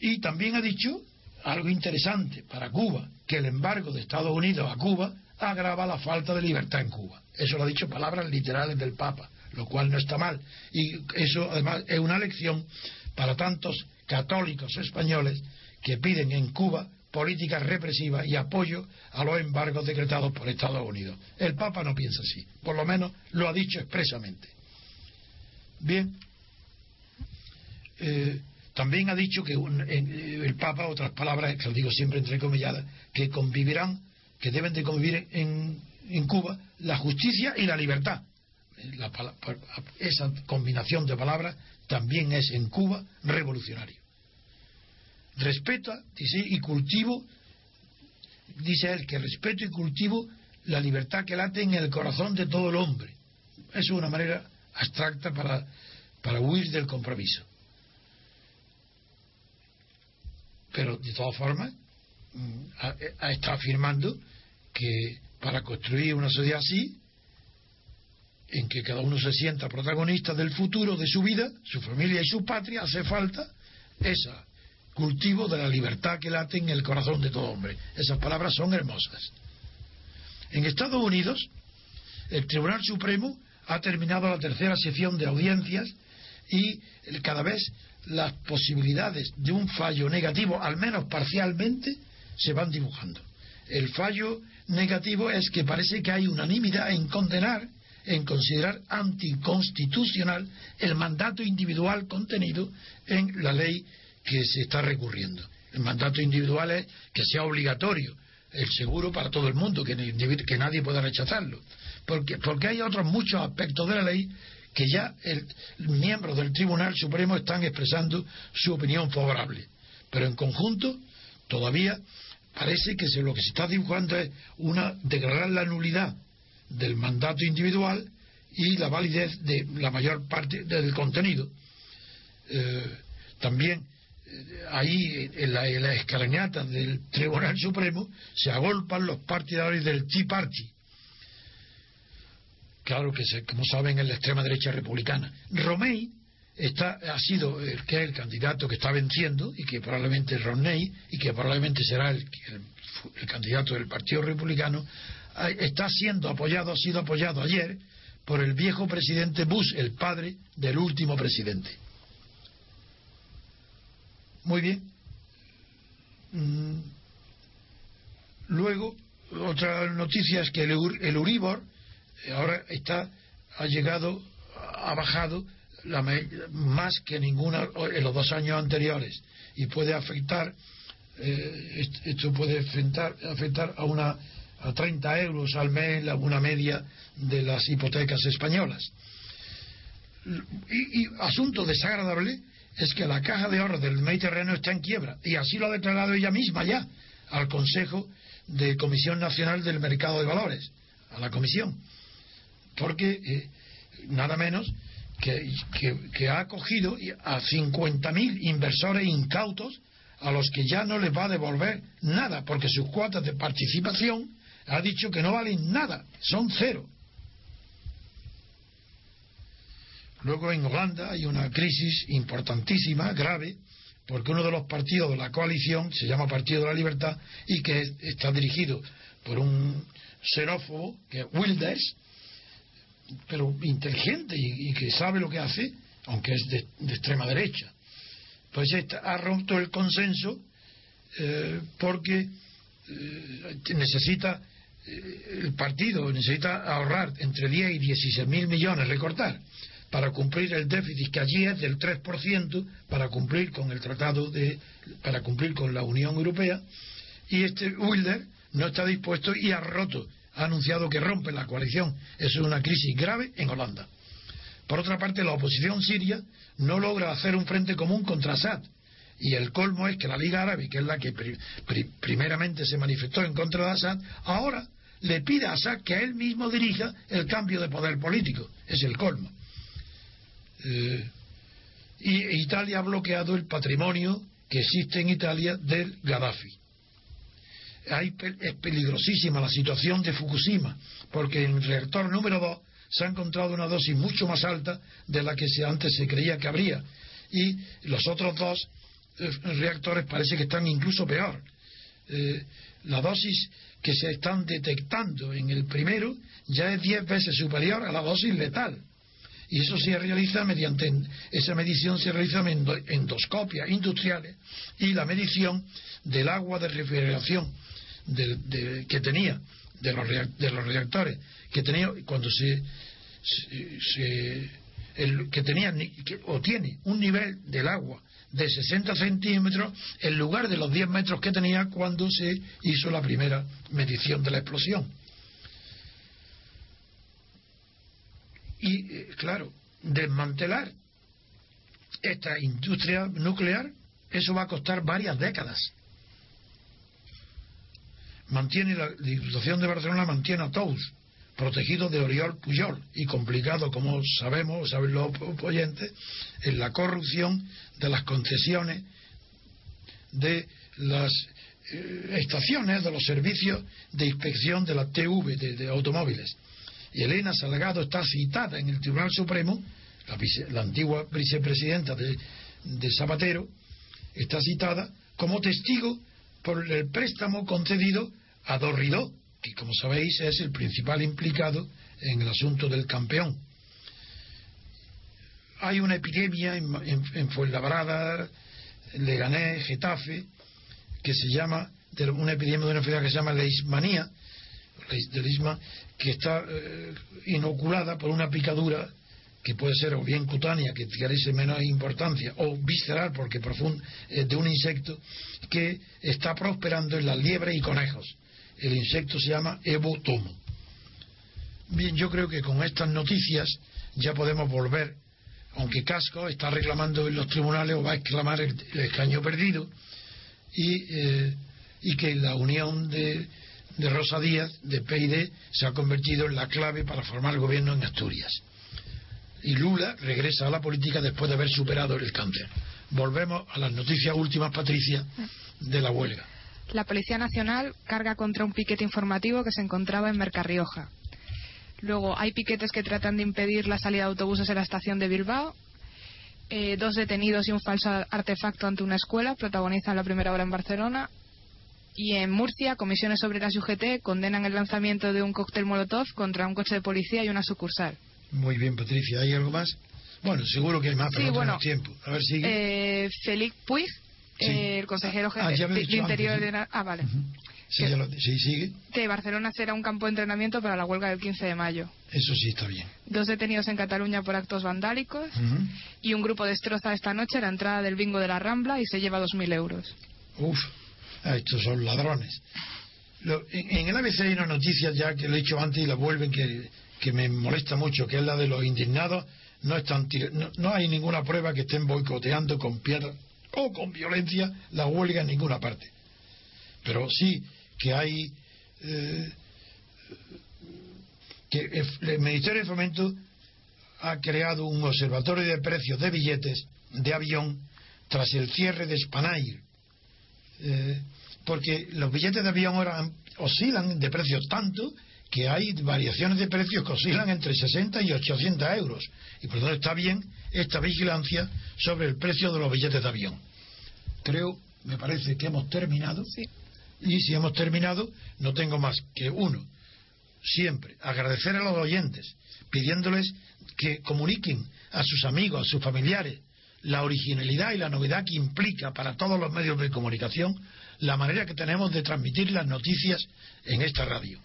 Y también ha dicho, algo interesante para Cuba, que el embargo de Estados Unidos a Cuba agrava la falta de libertad en Cuba. Eso lo ha dicho palabras literales del Papa, lo cual no está mal. Y eso además es una lección para tantos católicos españoles que piden en Cuba políticas represivas y apoyo a los embargos decretados por Estados Unidos. El Papa no piensa así, por lo menos lo ha dicho expresamente. Bien, eh, también ha dicho que un- en- eh, el Papa, otras palabras, que lo digo siempre entre comilladas, que convivirán, que deben de convivir en, en Cuba la justicia y la libertad. La esa combinación de palabras también es en Cuba revolucionario. Respeta, y cultivo, dice él, que respeto y cultivo la libertad que late en el corazón de todo el hombre. Es una manera abstracta para, para huir del compromiso. Pero de todas formas, mm, ha- está afirmando que para construir una sociedad así, en que cada uno se sienta protagonista del futuro de su vida, su familia y su patria, hace falta ese cultivo de la libertad que late en el corazón de todo hombre. Esas palabras son hermosas. En Estados Unidos, el Tribunal Supremo ha terminado la tercera sesión de audiencias y cada vez las posibilidades de un fallo negativo, al menos parcialmente, se van dibujando. El fallo negativo es que parece que hay unanimidad en condenar, en considerar anticonstitucional el mandato individual contenido en la ley que se está recurriendo. El mandato individual es que sea obligatorio el seguro para todo el mundo, que, nadie pueda rechazarlo. Porque, porque hay otros muchos aspectos de la ley que ya el, miembros del Tribunal Supremo están expresando su opinión favorable. Pero en conjunto, todavía parece que se- lo que se está dibujando es una declarar la nulidad del mandato individual y la validez de la mayor parte del contenido. Eh, también eh, ahí en la, en la escalinata del Tribunal Supremo se agolpan los partidarios del Tea Party. Claro que, se, como saben, es la extrema derecha republicana. Romney está, ha sido el que es el candidato que está venciendo y que probablemente es Romney y que probablemente será el, el, el candidato del Partido Republicano. Está siendo apoyado, ha sido apoyado ayer por el viejo presidente Bush, el padre del último presidente. Muy bien. Mm. Luego, otra noticia es que el, el Euribor eh, ahora está ha llegado, ha bajado la más que ninguna en los dos años anteriores y puede afectar, eh, est- esto puede afectar, afectar a una a 30 euros al mes una media de las hipotecas españolas. Y, y asunto desagradable es que la caja de ahorros del Mediterráneo está en quiebra y así lo ha declarado ella misma ya al Consejo de Comisión Nacional del Mercado de Valores, a la Comisión, porque eh, nada menos que, que- que ha acogido a 50.000 inversores incautos a los que ya no les va a devolver nada, porque sus cuotas de participación ha dicho que no valen nada, son cero. Luego en Holanda hay una crisis importantísima, grave, porque uno de los partidos de la coalición se llama Partido de la Libertad y que es- está dirigido por un xenófobo, que es Wilders, pero inteligente y, que sabe lo que hace, aunque es de, extrema derecha. Pues esta- ha roto el consenso eh, porque eh, necesita el partido necesita ahorrar entre 10 y 16 mil millones, recortar, para cumplir el déficit que allí es del 3%, para cumplir con el tratado de, para cumplir con la Unión Europea, y este Wilder no está dispuesto y ha roto, ha anunciado que rompe la coalición. Eso es una crisis grave en Holanda. Por otra parte, la oposición siria no logra hacer un frente común contra Assad. Y el colmo es que la Liga Árabe, que es la que pri- pri- primeramente se manifestó en contra de Assad, ahora le pide a Assad que él mismo dirija el cambio de poder político. Es el colmo. Eh, y Italia ha bloqueado el patrimonio que existe en Italia del Gaddafi. Hay es peligrosísima la situación de Fukushima, porque en el reactor número 2 se ha encontrado una dosis mucho más alta de la que antes se creía que habría. Y los otros dos reactores parece que están incluso peor. Eh, la dosis que se están detectando en el primero ya es 10 veces superior a la dosis letal. Y eso se realiza mediante, esa medición se realiza en endoscopias industriales y la medición del agua de refrigeración que tenía de los, de los reactores, que tenía cuando se, el, que tenía o tiene un nivel del agua de 60 centímetros en lugar de los 10 metros que tenía cuando se hizo la primera medición de la explosión. Y, eh, claro, desmantelar esta industria nuclear, eso va a costar varias décadas. Mantiene la Diputación de Barcelona mantiene a Tous, protegido de Oriol Puyol y complicado, como sabemos, saben los oyentes, en la corrupción de las concesiones de las eh, estaciones, de los servicios de inspección de la TV, de, automóviles. Y Elena Salgado está citada en el Tribunal Supremo, la, antigua vicepresidenta de, de Zapatero, está citada como testigo por el préstamo concedido a Dorridó, que como sabéis es el principal implicado en el asunto del campeón. Hay una epidemia en, en, Fuenlabrada, Leganés, Getafe, que se llama, una epidemia de una enfermedad que se llama leishmanía, que está eh, inoculada por una picadura que puede ser o bien cutánea, que carece menos importancia, o visceral, porque profund, eh, de un insecto que está prosperando en las liebres y conejos el insecto se llama ebotomo. Bien, yo creo que con estas noticias ya podemos volver, aunque Casco está reclamando en los tribunales o va a exclamar el, escaño perdido, y, eh, y que la unión de, de Rosa Díaz, de PID, se ha convertido en la clave para formar el gobierno en Asturias. Y Lula regresa a la política después de haber superado el cáncer. Volvemos a las noticias últimas, Patricia, de la huelga. La Policía Nacional carga contra un piquete informativo que se encontraba en Mercarrioja. Luego hay piquetes que tratan de impedir la salida de autobuses en la estación de Bilbao. Eh, dos detenidos y un falso artefacto ante una escuela protagonizan la primera hora en Barcelona. Y en Murcia, comisiones sobre la UGT condenan el lanzamiento de un cóctel Molotov contra un coche de policía y una sucursal. Muy bien, Patricia. ¿Hay algo más? Bueno, seguro que hay más, pero no tenemos tiempo. A ver, sigue. Eh, Félix Puig eh, el consejero ah, de, Interior de... Ah, vale. sí, sigue. Que Barcelona será un campo de entrenamiento para la huelga del 15 de mayo. Eso sí está bien. Dos detenidos en Cataluña por actos vandálicos y un grupo destroza esta noche la entrada del bingo de la Rambla y se lleva 2.000 euros. Uf, ah, estos son ladrones. en, el ABC hay una noticia ya que le he dicho antes y la vuelven que, que me molesta mucho, que es la de los indignados. No, están, no, no hay ninguna prueba que estén boicoteando con piedras o con violencia la huelga en ninguna parte. Pero sí que hay eh, que el Ministerio de Fomento ha creado un observatorio de precios de billetes de avión tras el cierre de Spanair. Eh, porque los billetes de avión ahora oscilan de precios tanto que hay variaciones de precios que oscilan entre 60 y 800 euros. Y por lo tanto está bien esta vigilancia sobre el precio de los billetes de avión. Creo, me parece que hemos terminado. Y si hemos terminado, no tengo más que uno. Siempre agradecer a los oyentes, pidiéndoles que comuniquen a sus amigos, a sus familiares, la originalidad y la novedad que implica para todos los medios de comunicación la manera que tenemos de transmitir las noticias en esta radio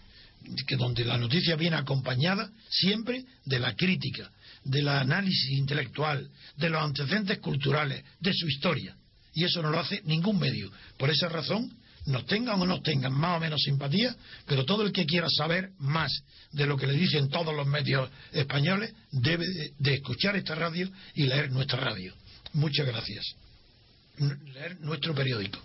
que donde la noticia viene acompañada siempre de la crítica, del análisis intelectual, de los antecedentes culturales, de su historia. Y eso no lo hace ningún medio. Por esa razón, nos tengan o no tengan más o menos simpatía, pero todo el que quiera saber más de lo que le dicen todos los medios españoles debe de escuchar esta radio y leer nuestra radio. Muchas gracias. Leer nuestro periódico.